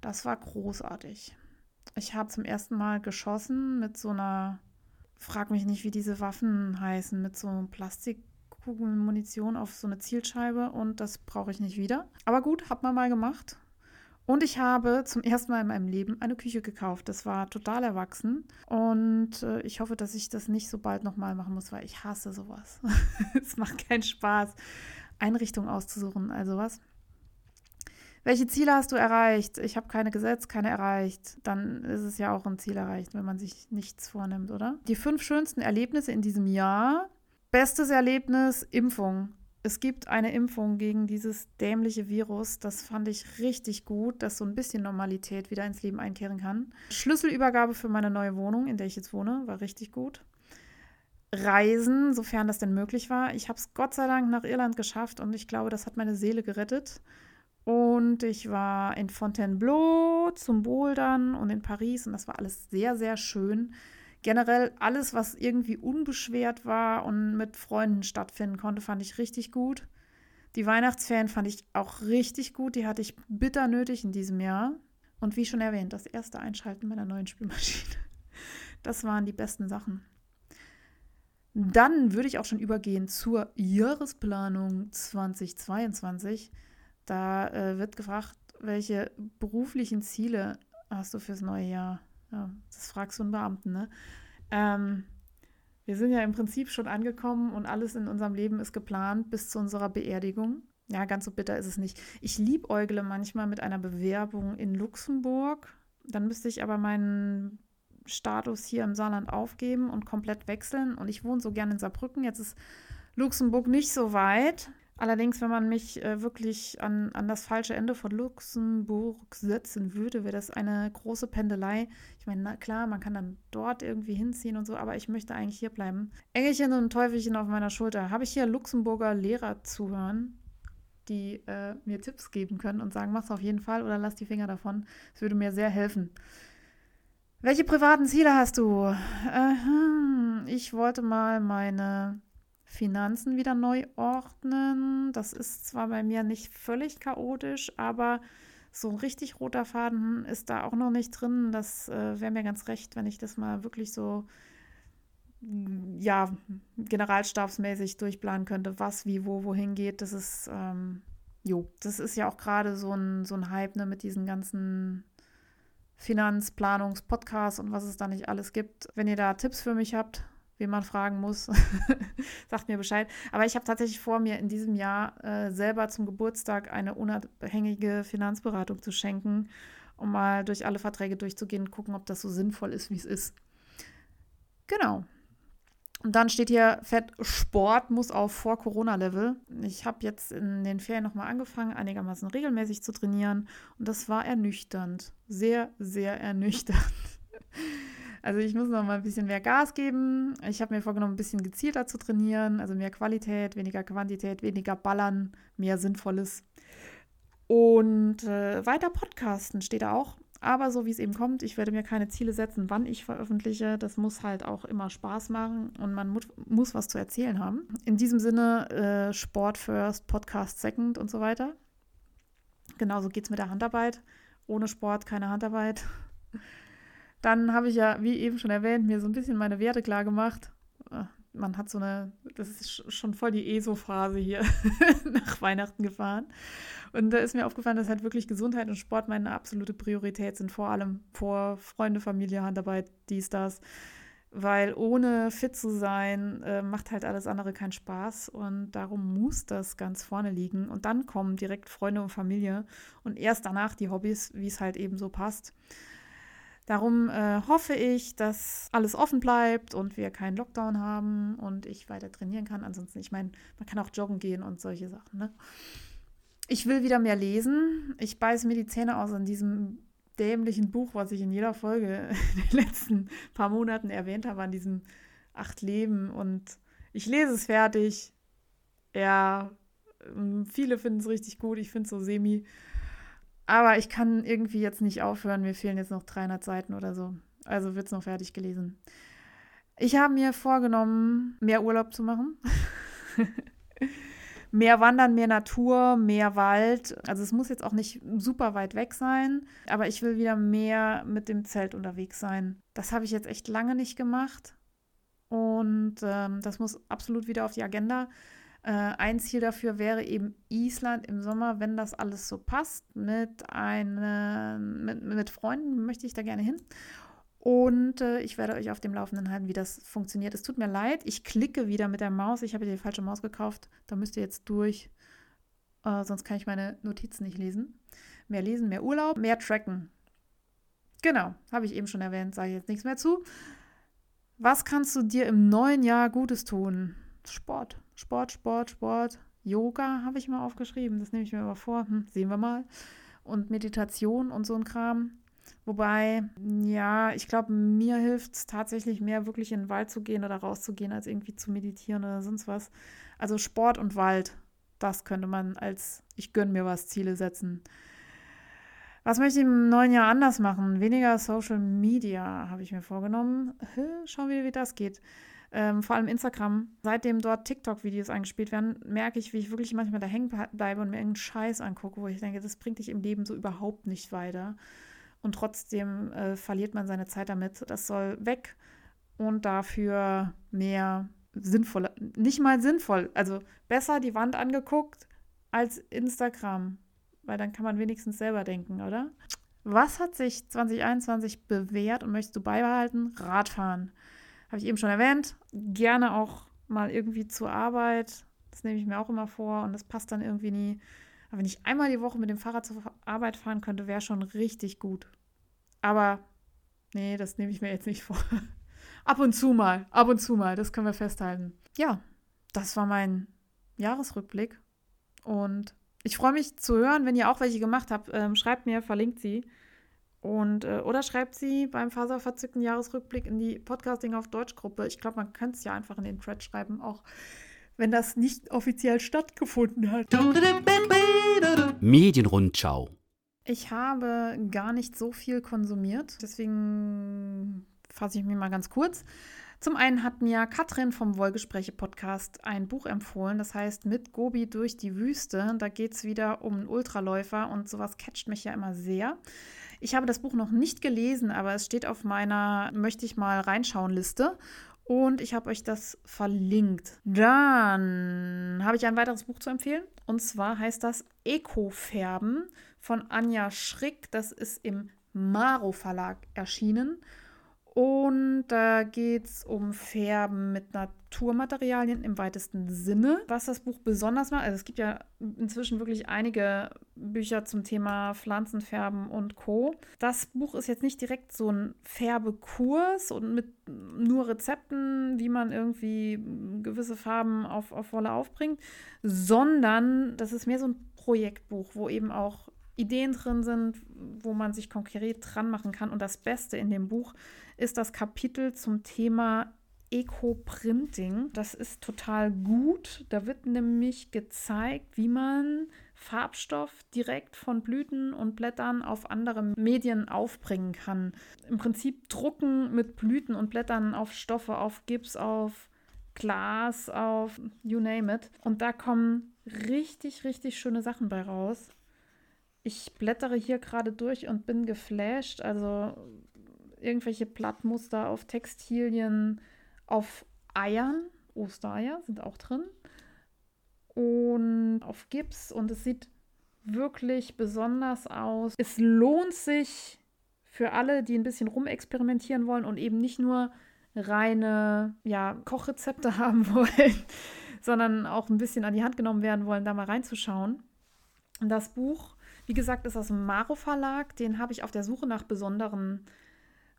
Das war großartig. Ich habe zum ersten Mal geschossen mit so einer, frag mich nicht, wie diese Waffen heißen, mit so einem Plastik Kugeln Munition auf so eine Zielscheibe und das brauche ich nicht wieder. Aber gut, hat man mal gemacht. Und ich habe zum ersten Mal in meinem Leben eine Küche gekauft. Das war total erwachsen. Und äh, ich hoffe, dass ich das nicht so bald nochmal machen muss, weil ich hasse sowas. es macht keinen Spaß, Einrichtungen auszusuchen. Also was. Welche Ziele hast du erreicht? Ich habe keine gesetzt, keine erreicht. Dann ist es ja auch ein Ziel erreicht, wenn man sich nichts vornimmt, oder? Die fünf schönsten Erlebnisse in diesem Jahr Bestes Erlebnis, Impfung. Es gibt eine Impfung gegen dieses dämliche Virus. Das fand ich richtig gut, dass so ein bisschen Normalität wieder ins Leben einkehren kann. Schlüsselübergabe für meine neue Wohnung, in der ich jetzt wohne, war richtig gut. Reisen, sofern das denn möglich war. Ich habe es Gott sei Dank nach Irland geschafft und ich glaube, das hat meine Seele gerettet. Und ich war in Fontainebleau zum Bouldern und in Paris und das war alles sehr, sehr schön generell alles, was irgendwie unbeschwert war und mit Freunden stattfinden konnte, fand ich richtig gut. Die Weihnachtsferien fand ich auch richtig gut. Die hatte ich bitter nötig in diesem Jahr. Und wie schon erwähnt, das erste Einschalten meiner neuen Spielmaschine. Das waren die besten Sachen. Dann würde ich auch schon übergehen zur Jahresplanung 2022. Da äh, wird gefragt, welche beruflichen Ziele hast du fürs neue Jahr? Ja, das fragst du einen Beamten, ne? Ähm, wir sind ja im Prinzip schon angekommen und alles in unserem Leben ist geplant bis zu unserer Beerdigung. Ja, ganz so bitter ist es nicht. Ich liebäugle manchmal mit einer Bewerbung in Luxemburg. Dann müsste ich aber meinen Status hier im Saarland aufgeben und komplett wechseln. Und ich wohne so gerne in Saarbrücken. Jetzt ist Luxemburg nicht so weit. Allerdings, wenn man mich äh, wirklich an, an das falsche Ende von Luxemburg setzen würde, wäre das eine große Pendelei. Ich meine, klar, man kann dann dort irgendwie hinziehen und so, aber ich möchte eigentlich hier bleiben. Engelchen und Teufelchen auf meiner Schulter. Habe ich hier Luxemburger Lehrer zuhören, die äh, mir Tipps geben können und sagen, mach's auf jeden Fall oder lass die Finger davon. Das würde mir sehr helfen. Welche privaten Ziele hast du? Äh, ich wollte mal meine Finanzen wieder neu ordnen. Das ist zwar bei mir nicht völlig chaotisch, aber so ein richtig roter Faden ist da auch noch nicht drin. Das äh, wäre mir ganz recht, wenn ich das mal wirklich so ja, generalstabsmäßig durchplanen könnte, was, wie, wo, wohin geht. Das ist, ähm, jo, das ist ja auch gerade so ein, so ein Hype ne, mit diesen ganzen Finanzplanungspodcasts und was es da nicht alles gibt. Wenn ihr da Tipps für mich habt, wie man fragen muss, sagt mir Bescheid. Aber ich habe tatsächlich vor, mir in diesem Jahr äh, selber zum Geburtstag eine unabhängige Finanzberatung zu schenken, um mal durch alle Verträge durchzugehen gucken, ob das so sinnvoll ist, wie es ist. Genau. Und dann steht hier fett, Sport muss auf Vor-Corona-Level. Ich habe jetzt in den Ferien nochmal angefangen, einigermaßen regelmäßig zu trainieren. Und das war ernüchternd. Sehr, sehr ernüchternd. Also ich muss noch mal ein bisschen mehr Gas geben. Ich habe mir vorgenommen, ein bisschen gezielter zu trainieren. Also mehr Qualität, weniger Quantität, weniger Ballern, mehr Sinnvolles. Und äh, weiter Podcasten steht da auch. Aber so wie es eben kommt, ich werde mir keine Ziele setzen, wann ich veröffentliche. Das muss halt auch immer Spaß machen und man mu muss was zu erzählen haben. In diesem Sinne äh, Sport first, Podcast second und so weiter. Genauso geht es mit der Handarbeit. Ohne Sport keine Handarbeit. Dann habe ich ja, wie eben schon erwähnt, mir so ein bisschen meine Werte klar gemacht. Äh, man hat so eine, das ist schon voll die ESO-Phase hier nach Weihnachten gefahren. Und da ist mir aufgefallen, dass halt wirklich Gesundheit und Sport meine absolute Priorität sind, vor allem vor Freunde, Familie, Handarbeit, dies, das. Weil ohne fit zu sein, äh, macht halt alles andere keinen Spaß. Und darum muss das ganz vorne liegen. Und dann kommen direkt Freunde und Familie. Und erst danach die Hobbys, wie es halt eben so passt. Darum äh, hoffe ich, dass alles offen bleibt und wir keinen Lockdown haben und ich weiter trainieren kann. Ansonsten, ich meine, man kann auch joggen gehen und solche Sachen. Ne? Ich will wieder mehr lesen. Ich beiße mir die Zähne aus an diesem dämlichen Buch, was ich in jeder Folge in den letzten paar Monaten erwähnt habe, an diesem Acht Leben. Und ich lese es fertig. Ja, ähm, viele finden es richtig gut. Ich finde es so semi. Aber ich kann irgendwie jetzt nicht aufhören. Mir fehlen jetzt noch 300 Seiten oder so. Also wird es noch fertig gelesen. Ich habe mir vorgenommen, mehr Urlaub zu machen. mehr Wandern, mehr Natur, mehr Wald. Also es muss jetzt auch nicht super weit weg sein, aber ich will wieder mehr mit dem Zelt unterwegs sein. Das habe ich jetzt echt lange nicht gemacht und ähm, das muss absolut wieder auf die Agenda. Äh, ein Ziel dafür wäre eben Island im Sommer, wenn das alles so passt. Mit, eine, mit, mit Freunden möchte ich da gerne hin. Und äh, ich werde euch auf dem Laufenden halten, wie das funktioniert. Es tut mir leid, ich klicke wieder mit der Maus. Ich habe die falsche Maus gekauft. Da müsst ihr jetzt durch. Äh, sonst kann ich meine Notizen nicht lesen. Mehr lesen, mehr Urlaub, mehr tracken. Genau, habe ich eben schon erwähnt, sage ich jetzt nichts mehr zu. Was kannst du dir im neuen Jahr Gutes tun? Sport. Sport, Sport, Sport. Yoga habe ich mal aufgeschrieben, das nehme ich mir aber vor. Hm, sehen wir mal. Und Meditation und so ein Kram. Wobei, ja, ich glaube, mir hilft es tatsächlich mehr, wirklich in den Wald zu gehen oder rauszugehen, als irgendwie zu meditieren oder sonst was. Also Sport und Wald, das könnte man als ich gönne mir was Ziele setzen. Was möchte ich im neuen Jahr anders machen? Weniger Social Media habe ich mir vorgenommen. Schauen wir, wie das geht ähm, vor allem Instagram, seitdem dort TikTok-Videos eingespielt werden, merke ich, wie ich wirklich manchmal da hängen bleibe und mir irgendeinen Scheiß angucke, wo ich denke, das bringt dich im Leben so überhaupt nicht weiter. Und trotzdem äh, verliert man seine Zeit damit. Das soll weg und dafür mehr sinnvoller, nicht mal sinnvoll, also besser die Wand angeguckt als Instagram, weil dann kann man wenigstens selber denken, oder? Was hat sich 2021 bewährt und möchtest du beibehalten? Radfahren habe ich eben schon erwähnt, gerne auch mal irgendwie zur Arbeit. Das nehme ich mir auch immer vor und das passt dann irgendwie nie. Aber wenn ich einmal die Woche mit dem Fahrrad zur Arbeit fahren könnte, wäre schon richtig gut. Aber nee, das nehme ich mir jetzt nicht vor. ab und zu mal, ab und zu mal, das können wir festhalten. Ja, das war mein Jahresrückblick. Und ich freue mich zu hören, wenn ihr auch welche gemacht habt. Ähm, schreibt mir, verlinkt sie. Und, äh, oder schreibt sie beim Faserverzückten Jahresrückblick in die Podcasting auf Deutsch Gruppe. Ich glaube, man könnte es ja einfach in den Thread schreiben, auch wenn das nicht offiziell stattgefunden hat. Medienrundschau. Ich habe gar nicht so viel konsumiert, deswegen fasse ich mich mal ganz kurz. Zum einen hat mir Katrin vom Wollgespräche-Podcast ein Buch empfohlen, das heißt Mit Gobi durch die Wüste. Da geht es wieder um einen Ultraläufer und sowas catcht mich ja immer sehr. Ich habe das Buch noch nicht gelesen, aber es steht auf meiner Möchte ich mal reinschauen Liste. Und ich habe euch das verlinkt. Dann habe ich ein weiteres Buch zu empfehlen. Und zwar heißt das Eco-Färben von Anja Schrick. Das ist im Maro Verlag erschienen. Und da geht es um Färben mit Naturmaterialien im weitesten Sinne. Was das Buch besonders macht, also es gibt ja inzwischen wirklich einige Bücher zum Thema Pflanzenfärben und Co. Das Buch ist jetzt nicht direkt so ein Färbekurs und mit nur Rezepten, wie man irgendwie gewisse Farben auf, auf Wolle aufbringt, sondern das ist mehr so ein Projektbuch, wo eben auch Ideen drin sind, wo man sich konkret dran machen kann. Und das Beste in dem Buch ist das Kapitel zum Thema Eco-Printing. Das ist total gut. Da wird nämlich gezeigt, wie man Farbstoff direkt von Blüten und Blättern auf andere Medien aufbringen kann. Im Prinzip drucken mit Blüten und Blättern auf Stoffe, auf Gips, auf Glas, auf you name it. Und da kommen richtig, richtig schöne Sachen bei raus. Ich blättere hier gerade durch und bin geflasht. Also irgendwelche Blattmuster auf Textilien, auf Eiern, Ostereier sind auch drin und auf Gips und es sieht wirklich besonders aus. Es lohnt sich für alle, die ein bisschen rumexperimentieren wollen und eben nicht nur reine ja, Kochrezepte haben wollen, sondern auch ein bisschen an die Hand genommen werden wollen, da mal reinzuschauen. Das Buch, wie gesagt, ist aus dem Maro Verlag. Den habe ich auf der Suche nach besonderen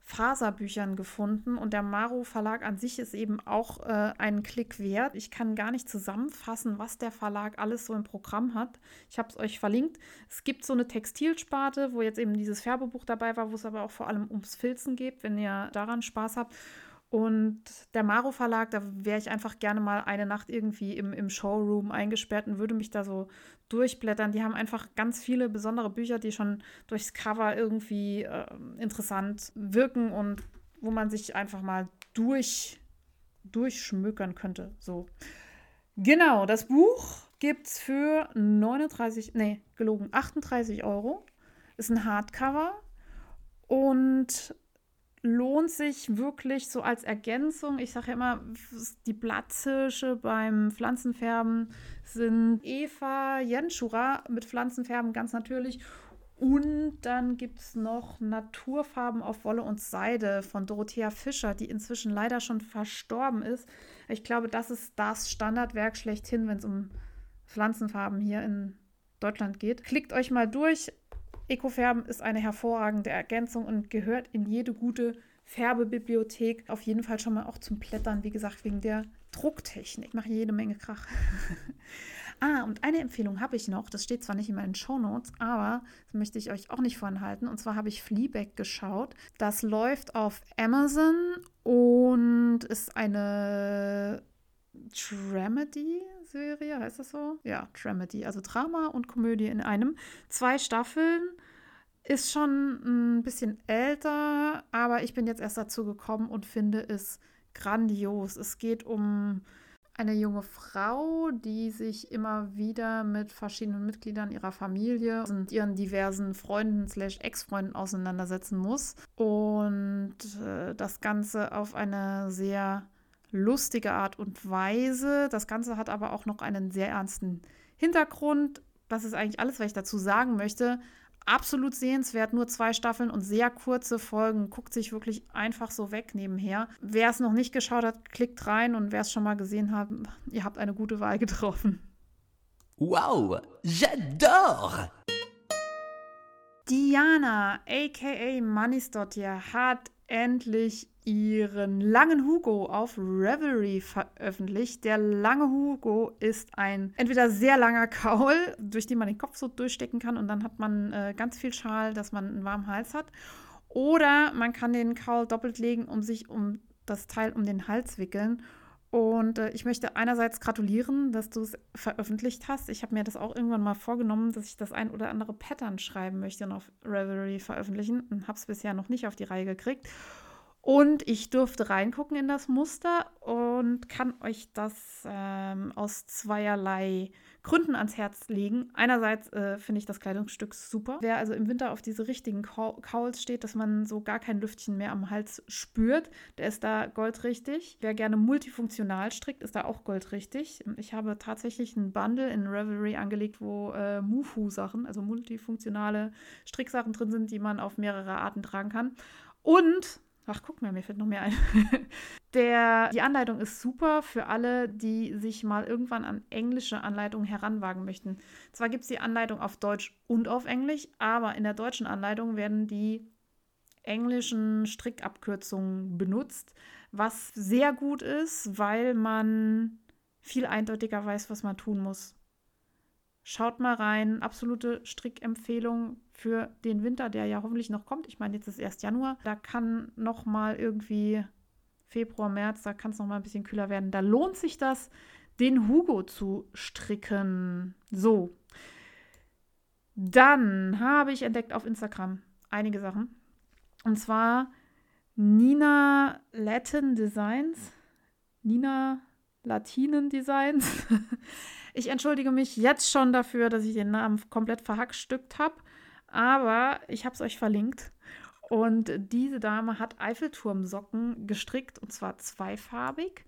Faserbüchern gefunden und der Maro Verlag an sich ist eben auch äh, einen Klick wert. Ich kann gar nicht zusammenfassen, was der Verlag alles so im Programm hat. Ich habe es euch verlinkt. Es gibt so eine Textilsparte, wo jetzt eben dieses Färbebuch dabei war, wo es aber auch vor allem ums Filzen geht, wenn ihr daran Spaß habt. Und der Maro Verlag, da wäre ich einfach gerne mal eine Nacht irgendwie im, im Showroom eingesperrt und würde mich da so durchblättern. Die haben einfach ganz viele besondere Bücher, die schon durchs Cover irgendwie äh, interessant wirken und wo man sich einfach mal durch, durchschmökern könnte. So. Genau, das Buch gibt es für 39, nee, gelogen, 38 Euro. Ist ein Hardcover und lohnt sich wirklich so als Ergänzung. Ich sage ja immer, die Blatthirsche beim Pflanzenfärben sind Eva Jenschura mit Pflanzenfärben ganz natürlich. Und dann gibt es noch Naturfarben auf Wolle und Seide von Dorothea Fischer, die inzwischen leider schon verstorben ist. Ich glaube, das ist das Standardwerk schlechthin, wenn es um Pflanzenfarben hier in Deutschland geht. Klickt euch mal durch. Ecofärben ist eine hervorragende Ergänzung und gehört in jede gute Färbebibliothek. Auf jeden Fall schon mal auch zum Blättern, wie gesagt, wegen der Drucktechnik. Ich mache jede Menge Krach. ah, und eine Empfehlung habe ich noch. Das steht zwar nicht in meinen Shownotes, aber das möchte ich euch auch nicht vorenthalten. Und zwar habe ich Fleabag geschaut. Das läuft auf Amazon und ist eine Dramedy-Serie, heißt das so? Ja, Dramedy, also Drama und Komödie in einem. Zwei Staffeln. Ist schon ein bisschen älter, aber ich bin jetzt erst dazu gekommen und finde es grandios. Es geht um eine junge Frau, die sich immer wieder mit verschiedenen Mitgliedern ihrer Familie und ihren diversen Freunden slash Ex-Freunden auseinandersetzen muss. Und äh, das Ganze auf eine sehr lustige Art und Weise. Das Ganze hat aber auch noch einen sehr ernsten Hintergrund. Das ist eigentlich alles, was ich dazu sagen möchte. Absolut sehenswert, nur zwei Staffeln und sehr kurze Folgen. Guckt sich wirklich einfach so weg nebenher. Wer es noch nicht geschaut hat, klickt rein und wer es schon mal gesehen hat, ihr habt eine gute Wahl getroffen. Wow, j'adore! Diana, aka Manisdottir, hat endlich ihren langen Hugo auf Reverie veröffentlicht. Der lange Hugo ist ein entweder sehr langer Kaul, durch den man den Kopf so durchstecken kann und dann hat man äh, ganz viel Schal, dass man einen warmen Hals hat. Oder man kann den Kaul doppelt legen, um sich um das Teil um den Hals wickeln. Und äh, ich möchte einerseits gratulieren, dass du es veröffentlicht hast. Ich habe mir das auch irgendwann mal vorgenommen, dass ich das ein oder andere Pattern schreiben möchte und auf Revelry veröffentlichen und habe es bisher noch nicht auf die Reihe gekriegt. Und ich durfte reingucken in das Muster und kann euch das ähm, aus zweierlei Gründen ans Herz legen. Einerseits äh, finde ich das Kleidungsstück super. Wer also im Winter auf diese richtigen Cowls steht, dass man so gar kein Lüftchen mehr am Hals spürt, der ist da goldrichtig. Wer gerne multifunktional strickt, ist da auch goldrichtig. Ich habe tatsächlich ein Bundle in Revelry angelegt, wo äh, Mufu-Sachen, also multifunktionale Stricksachen drin sind, die man auf mehrere Arten tragen kann. Und Ach, guck mal, mir fällt noch mehr ein. Der, die Anleitung ist super für alle, die sich mal irgendwann an englische Anleitungen heranwagen möchten. Zwar gibt es die Anleitung auf Deutsch und auf Englisch, aber in der deutschen Anleitung werden die englischen Strickabkürzungen benutzt, was sehr gut ist, weil man viel eindeutiger weiß, was man tun muss. Schaut mal rein. Absolute Strickempfehlung für den Winter, der ja hoffentlich noch kommt. Ich meine, jetzt ist erst Januar. Da kann noch mal irgendwie Februar, März, da kann es noch mal ein bisschen kühler werden. Da lohnt sich das, den Hugo zu stricken. So. Dann habe ich entdeckt auf Instagram einige Sachen. Und zwar Nina Latin Designs. Nina Latinen Designs. Ich entschuldige mich jetzt schon dafür, dass ich den Namen komplett verhackstückt habe, aber ich habe es euch verlinkt. Und diese Dame hat Eiffelturmsocken gestrickt und zwar zweifarbig.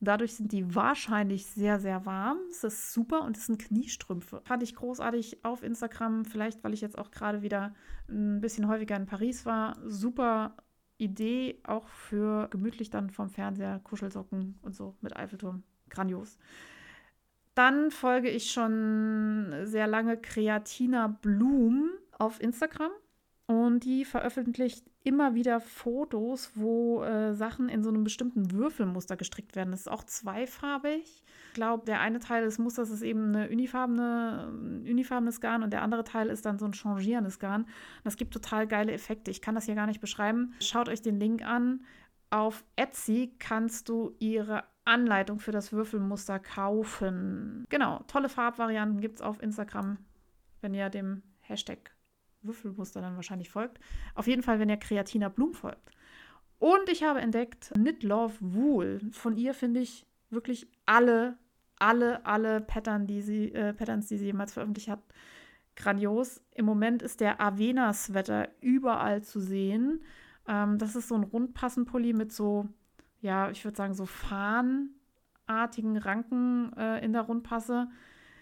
Dadurch sind die wahrscheinlich sehr, sehr warm. Es ist super und es sind Kniestrümpfe. Fand ich großartig auf Instagram, vielleicht weil ich jetzt auch gerade wieder ein bisschen häufiger in Paris war. Super Idee, auch für gemütlich dann vom Fernseher, Kuschelsocken und so mit Eiffelturm. Grandios. Dann folge ich schon sehr lange Kreatina Blum auf Instagram. Und die veröffentlicht immer wieder Fotos, wo äh, Sachen in so einem bestimmten Würfelmuster gestrickt werden. Das ist auch zweifarbig. Ich glaube, der eine Teil des Musters ist eben eine unifarbene, ein unifarbenes Garn und der andere Teil ist dann so ein changierendes Garn. Das gibt total geile Effekte. Ich kann das hier gar nicht beschreiben. Schaut euch den Link an. Auf Etsy kannst du ihre Anleitung für das Würfelmuster kaufen. Genau, tolle Farbvarianten gibt es auf Instagram, wenn ihr dem Hashtag Würfelmuster dann wahrscheinlich folgt. Auf jeden Fall, wenn ihr Kreatina Blum folgt. Und ich habe entdeckt Knit Love Wool. Von ihr finde ich wirklich alle, alle, alle Pattern, die sie, äh, Patterns, die sie jemals veröffentlicht hat, grandios. Im Moment ist der Avena-Sweater überall zu sehen. Ähm, das ist so ein Rundpassenpulli mit so ja, ich würde sagen, so fahnenartigen Ranken äh, in der Rundpasse.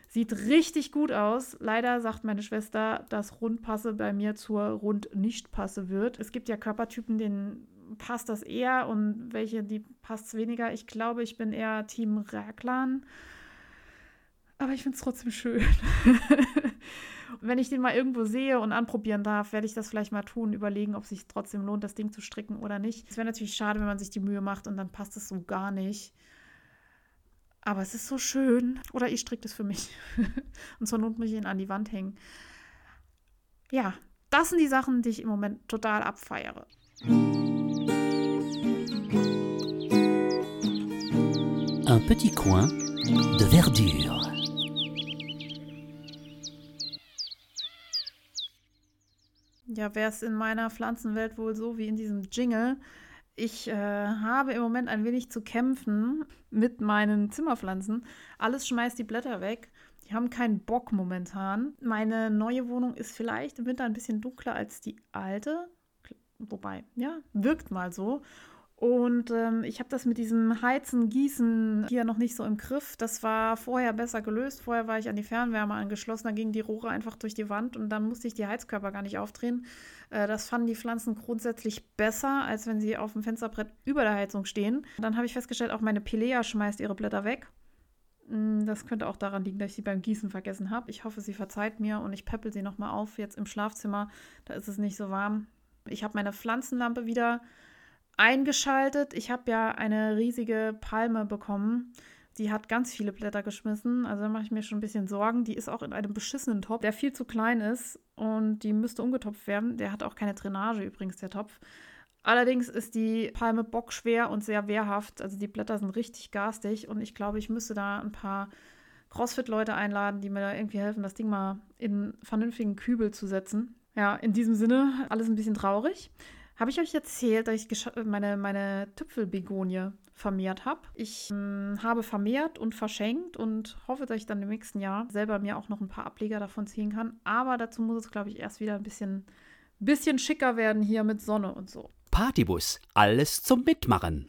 Sieht richtig gut aus. Leider sagt meine Schwester, dass Rundpasse bei mir zur Rund-Nicht-Passe wird. Es gibt ja Körpertypen, denen passt das eher und welche, die passt es weniger. Ich glaube, ich bin eher Team Raglan. Aber ich finde es trotzdem schön. Wenn ich den mal irgendwo sehe und anprobieren darf, werde ich das vielleicht mal tun, überlegen, ob es sich trotzdem lohnt, das Ding zu stricken oder nicht. Es wäre natürlich schade, wenn man sich die Mühe macht und dann passt es so gar nicht. Aber es ist so schön. Oder ich stricke es für mich. und zur Not muss ich ihn an die Wand hängen. Ja, das sind die Sachen, die ich im Moment total abfeiere. Un petit coin de verdure. Ja, wäre es in meiner Pflanzenwelt wohl so wie in diesem Jingle. Ich äh, habe im Moment ein wenig zu kämpfen mit meinen Zimmerpflanzen. Alles schmeißt die Blätter weg. Die haben keinen Bock momentan. Meine neue Wohnung ist vielleicht im Winter ein bisschen dunkler als die alte. Wobei, ja, wirkt mal so. Und ähm, ich habe das mit diesem Heizen, Gießen hier noch nicht so im Griff. Das war vorher besser gelöst. Vorher war ich an die Fernwärme angeschlossen. Da gingen die Rohre einfach durch die Wand und dann musste ich die Heizkörper gar nicht aufdrehen. Äh, das fanden die Pflanzen grundsätzlich besser, als wenn sie auf dem Fensterbrett über der Heizung stehen. Dann habe ich festgestellt, auch meine Pilea schmeißt ihre Blätter weg. Hm, das könnte auch daran liegen, dass ich sie beim Gießen vergessen habe. Ich hoffe, sie verzeiht mir und ich peppel sie nochmal auf. Jetzt im Schlafzimmer, da ist es nicht so warm. Ich habe meine Pflanzenlampe wieder eingeschaltet. Ich habe ja eine riesige Palme bekommen. Die hat ganz viele Blätter geschmissen. Also da mache ich mir schon ein bisschen Sorgen. Die ist auch in einem beschissenen Topf, der viel zu klein ist und die müsste umgetopft werden. Der hat auch keine Drainage übrigens, der Topf. Allerdings ist die Palme bockschwer und sehr wehrhaft. Also die Blätter sind richtig garstig und ich glaube, ich müsste da ein paar CrossFit-Leute einladen, die mir da irgendwie helfen, das Ding mal in vernünftigen Kübel zu setzen. Ja, in diesem Sinne, alles ein bisschen traurig. Habe ich euch erzählt, dass ich meine, meine Tüpfelbegonie vermehrt habe? Ich ähm, habe vermehrt und verschenkt und hoffe, dass ich dann im nächsten Jahr selber mir auch noch ein paar Ableger davon ziehen kann. Aber dazu muss es, glaube ich, erst wieder ein bisschen, bisschen schicker werden hier mit Sonne und so. Partybus, alles zum Mitmachen.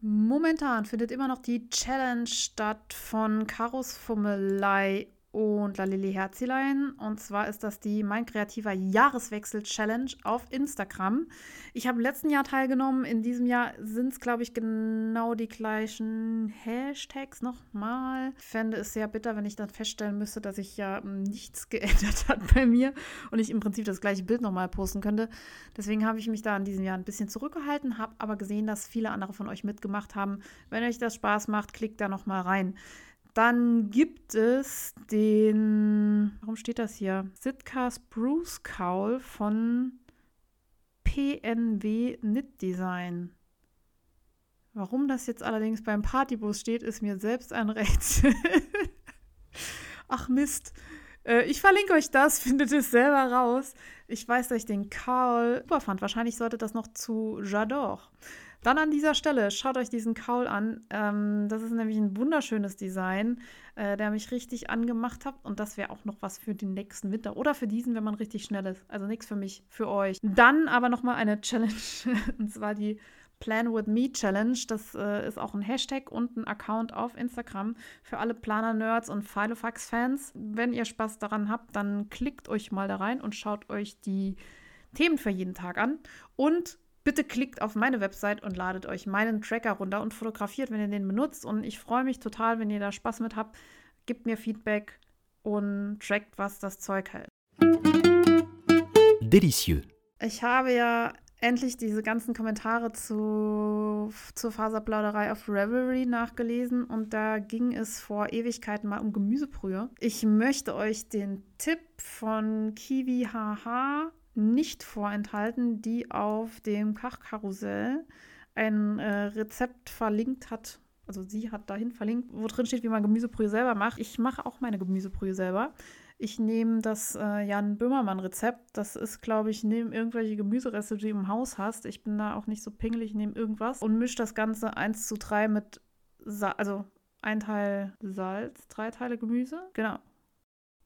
Momentan findet immer noch die Challenge statt von Karos Fummelei und Lalili Herzilein. Und zwar ist das die Mein kreativer Jahreswechsel Challenge auf Instagram. Ich habe im letzten Jahr teilgenommen. In diesem Jahr sind es, glaube ich, genau die gleichen Hashtags nochmal. Ich fände es sehr bitter, wenn ich dann feststellen müsste, dass sich ja nichts geändert hat bei mir und ich im Prinzip das gleiche Bild nochmal posten könnte. Deswegen habe ich mich da in diesem Jahr ein bisschen zurückgehalten, habe aber gesehen, dass viele andere von euch mitgemacht haben. Wenn euch das Spaß macht, klickt da nochmal rein. Dann gibt es den, warum steht das hier? Sitka Spruce Cowl von PNW Knit Design. Warum das jetzt allerdings beim Partybus steht, ist mir selbst ein Rätsel. Ach Mist. Äh, ich verlinke euch das, findet es selber raus. Ich weiß, dass ich den Karl super fand. Wahrscheinlich sollte das noch zu J'adore. Dann an dieser Stelle, schaut euch diesen Kaul an. Ähm, das ist nämlich ein wunderschönes Design, äh, der mich richtig angemacht hat. Und das wäre auch noch was für den nächsten Winter oder für diesen, wenn man richtig schnell ist. Also nichts für mich, für euch. Dann aber nochmal eine Challenge, und zwar die Plan with Me Challenge. Das äh, ist auch ein Hashtag und ein Account auf Instagram für alle Planer-Nerds und Filofax-Fans. Wenn ihr Spaß daran habt, dann klickt euch mal da rein und schaut euch die Themen für jeden Tag an. Und Bitte klickt auf meine Website und ladet euch meinen Tracker runter und fotografiert, wenn ihr den benutzt. Und ich freue mich total, wenn ihr da Spaß mit habt. Gebt mir Feedback und trackt, was das Zeug hält. Delicieux. Ich habe ja endlich diese ganzen Kommentare zu, zur Faserplauderei auf Revelry nachgelesen und da ging es vor Ewigkeiten mal um Gemüsebrühe. Ich möchte euch den Tipp von Kiwi HH nicht vorenthalten, die auf dem Kachkarussell ein äh, Rezept verlinkt hat. Also sie hat dahin verlinkt, wo drin steht, wie man Gemüsebrühe selber macht. Ich mache auch meine Gemüsebrühe selber. Ich nehme das äh, Jan Böhmermann-Rezept. Das ist, glaube ich, neben irgendwelche Gemüsereste, die du im Haus hast. Ich bin da auch nicht so pingelig, nehme irgendwas und mische das Ganze 1 zu 3 mit, Sa also ein Teil Salz, drei Teile Gemüse. Genau.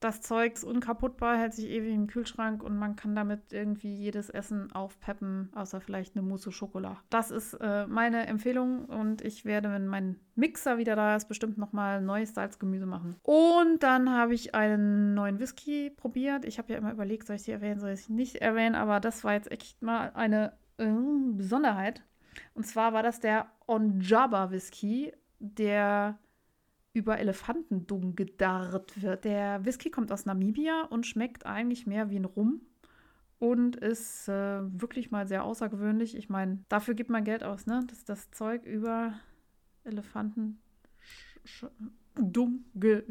Das Zeug ist unkaputtbar, hält sich ewig im Kühlschrank und man kann damit irgendwie jedes Essen aufpeppen, außer vielleicht eine Mousse Schokolade. Das ist äh, meine Empfehlung und ich werde, wenn mein Mixer wieder da ist, bestimmt nochmal neues Salzgemüse machen. Und dann habe ich einen neuen Whisky probiert. Ich habe ja immer überlegt, soll ich sie erwähnen, soll ich sie nicht erwähnen, aber das war jetzt echt mal eine äh, Besonderheit. Und zwar war das der Onjaba Whisky, der über Elefantendung gedarrt wird. Der Whisky kommt aus Namibia und schmeckt eigentlich mehr wie ein Rum und ist äh, wirklich mal sehr außergewöhnlich. Ich meine, dafür gibt man Geld aus, ne? Dass das Zeug über Elefantendung ge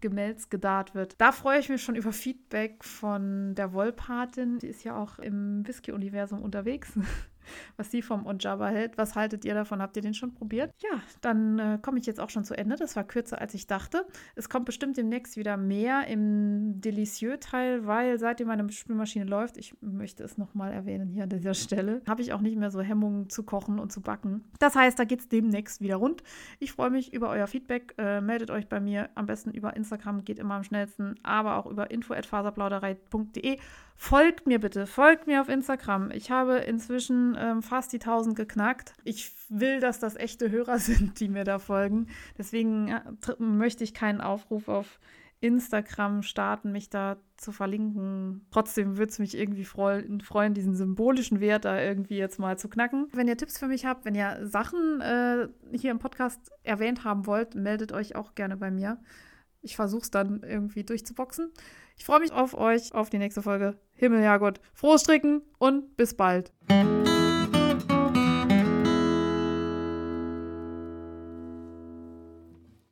Gemälz gedarrt wird. Da freue ich mich schon über Feedback von der Wollpatin. Die ist ja auch im Whisky-Universum unterwegs was sie vom Ojaba hält. Was haltet ihr davon? Habt ihr den schon probiert? Ja, dann äh, komme ich jetzt auch schon zu Ende. Das war kürzer, als ich dachte. Es kommt bestimmt demnächst wieder mehr im Delicieux-Teil, weil seitdem meine Spülmaschine läuft, ich möchte es nochmal erwähnen hier an dieser Stelle, habe ich auch nicht mehr so Hemmungen zu kochen und zu backen. Das heißt, da geht es demnächst wieder rund. Ich freue mich über euer Feedback. Äh, meldet euch bei mir am besten über Instagram, geht immer am schnellsten, aber auch über info.faserplauderei.de. Folgt mir bitte, folgt mir auf Instagram. Ich habe inzwischen ähm, fast die 1000 geknackt. Ich will, dass das echte Hörer sind, die mir da folgen. Deswegen ja, möchte ich keinen Aufruf auf Instagram starten, mich da zu verlinken. Trotzdem würde es mich irgendwie freuen, freuen, diesen symbolischen Wert da irgendwie jetzt mal zu knacken. Wenn ihr Tipps für mich habt, wenn ihr Sachen äh, hier im Podcast erwähnt haben wollt, meldet euch auch gerne bei mir. Ich versuche es dann irgendwie durchzuboxen. Ich freue mich auf euch, auf die nächste Folge. Himmel, Herrgott, frohes Stricken und bis bald.